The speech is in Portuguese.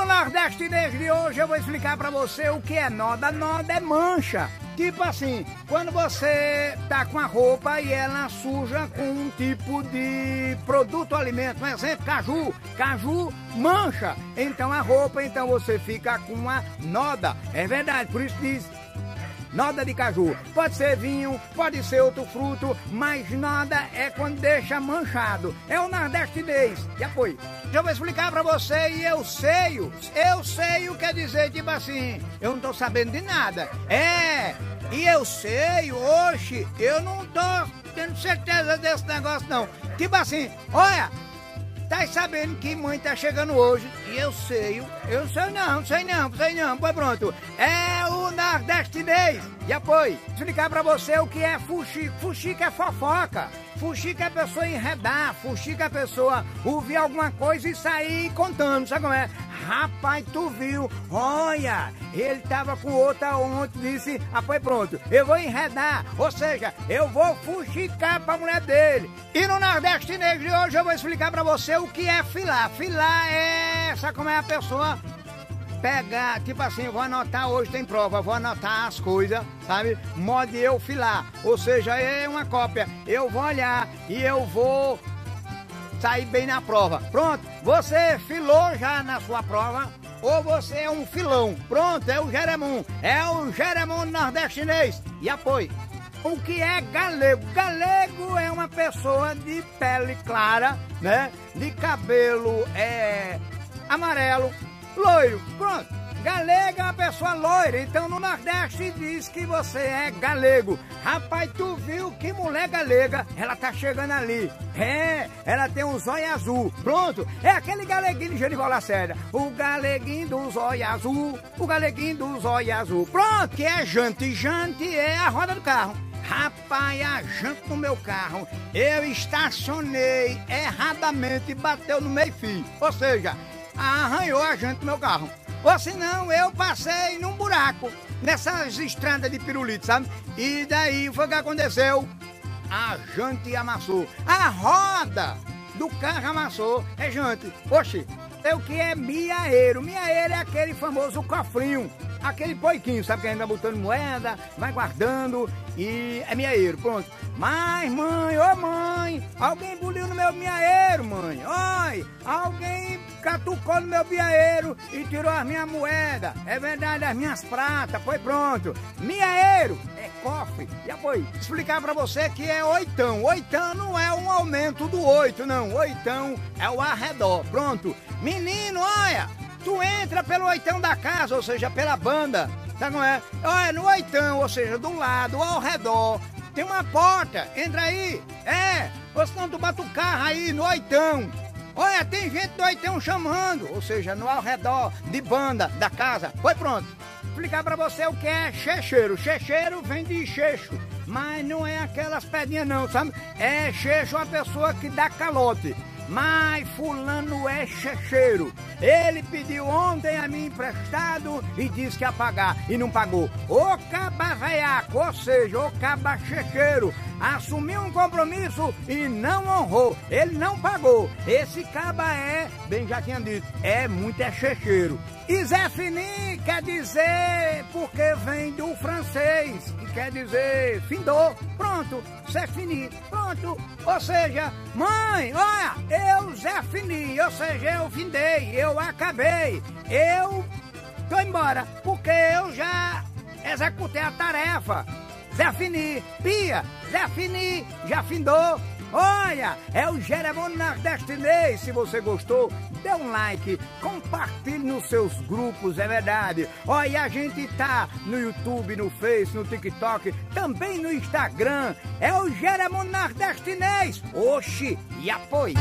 no Nordeste desde hoje eu vou explicar pra você o que é noda. Noda é mancha. Tipo assim, quando você tá com a roupa e ela suja com um tipo de produto alimento, um exemplo, caju. Caju mancha. Então a roupa, então você fica com uma noda. É verdade, por isso diz Noda de caju. Pode ser vinho, pode ser outro fruto, mas nada é quando deixa manchado. É o nordestinês. E apoio. Eu vou explicar pra você e eu sei. Eu sei o que quer dizer, tipo assim, eu não tô sabendo de nada. É, e eu sei, hoje, eu não tô tendo certeza desse negócio não. Tipo assim, olha, Tá sabendo que mãe tá chegando hoje eu sei, eu sei não, sei não, sei não, pois pronto. É o nordestinês. E apoio, explicar pra você o que é fuxico. Fuxico é fofoca. Fuxico é a pessoa enredar, fuxico é a pessoa ouvir alguma coisa e sair contando, sabe como é? Rapaz, tu viu? Olha, ele tava com outra ontem, disse, ah, foi pronto, eu vou enredar, ou seja, eu vou fuxicar pra mulher dele. E no Nordeste Negro de hoje eu vou explicar pra você o que é filar. Filar é, sabe como é a pessoa pegar, tipo assim, vou anotar hoje tem prova, vou anotar as coisas, sabe? Modo eu filar, ou seja, é uma cópia. Eu vou olhar e eu vou sair bem na prova. Pronto, você filou já na sua prova, ou você é um filão. Pronto, é o Jeremum, é o Jeremum nordestinês. E apoio. O que é galego? Galego é uma pessoa de pele clara, né? De cabelo é amarelo, loiro. Pronto. Galega é uma pessoa loira, então no Nordeste diz que você é galego. Rapaz, tu viu que mulher galega? Ela tá chegando ali. É, ela tem um zóio azul. Pronto, é aquele galeguinho de Genival Lacerda. O galeguinho do zóio azul, o galeguinho do zóio azul. Pronto, que é jante. Jante é a roda do carro. Rapaz, a janta no meu carro, eu estacionei erradamente e bateu no meio-fio. Ou seja, arranhou a janta do meu carro. Ou senão eu passei num buraco, nessas estradas de pirulito, sabe? E daí foi o que aconteceu. A jante amassou. A roda do carro amassou. É jante. Oxi, é o que é miaeiro. Miaeiro é aquele famoso cofrinho. Aquele poiquinho, sabe que ainda botando moeda, vai guardando e é miaeiro, pronto. Mas, mãe, ô oh, mãe, alguém buliu no meu miaeiro, mãe. Oi, alguém catucou no meu miaeiro e tirou as minhas moedas. É verdade, as minhas pratas, foi pronto. Miaeiro é cofre. Já foi. Explicar pra você que é oitão. Oitão não é um aumento do oito, não. Oitão é o arredor. Pronto. Menino, olha, tu entra pelo oitão da casa, ou seja, pela banda. Sabe como é? Olha, no oitão, ou seja, do lado, ao redor. Tem uma porta, entra aí. É, ou senão tu carro aí no oitão. Olha, tem gente do oitão chamando, ou seja, no ao redor de banda da casa. Foi pronto. Explicar pra você o que é checheiro. Checheiro vem de cheixo, mas não é aquelas pedrinhas não, sabe? É cheixo a pessoa que dá calote. Mas fulano é checheiro. Ele pediu ontem a mim emprestado e disse que ia pagar e não pagou. O caba veiaco, ou seja, o caba checheiro, assumiu um compromisso e não honrou. Ele não pagou. Esse caba é, bem já tinha dito, é muito é checheiro. E Zé Fini quer dizer porque vem do francês, que quer dizer findou. Pronto, Zé Fini, pronto. Ou seja, mãe, olha, eu Zé Fini, ou seja, eu findei, eu acabei, eu tô embora, porque eu já executei a tarefa. Zé Fini, Pia, Zé Fini, já findou. Olha, é o Jeremon Nordestinês. Se você gostou, dê um like, compartilhe nos seus grupos, é verdade. Olha, a gente tá no YouTube, no Face, no TikTok, também no Instagram. É o Jeremon Nordestinês. Oxi, e apoie.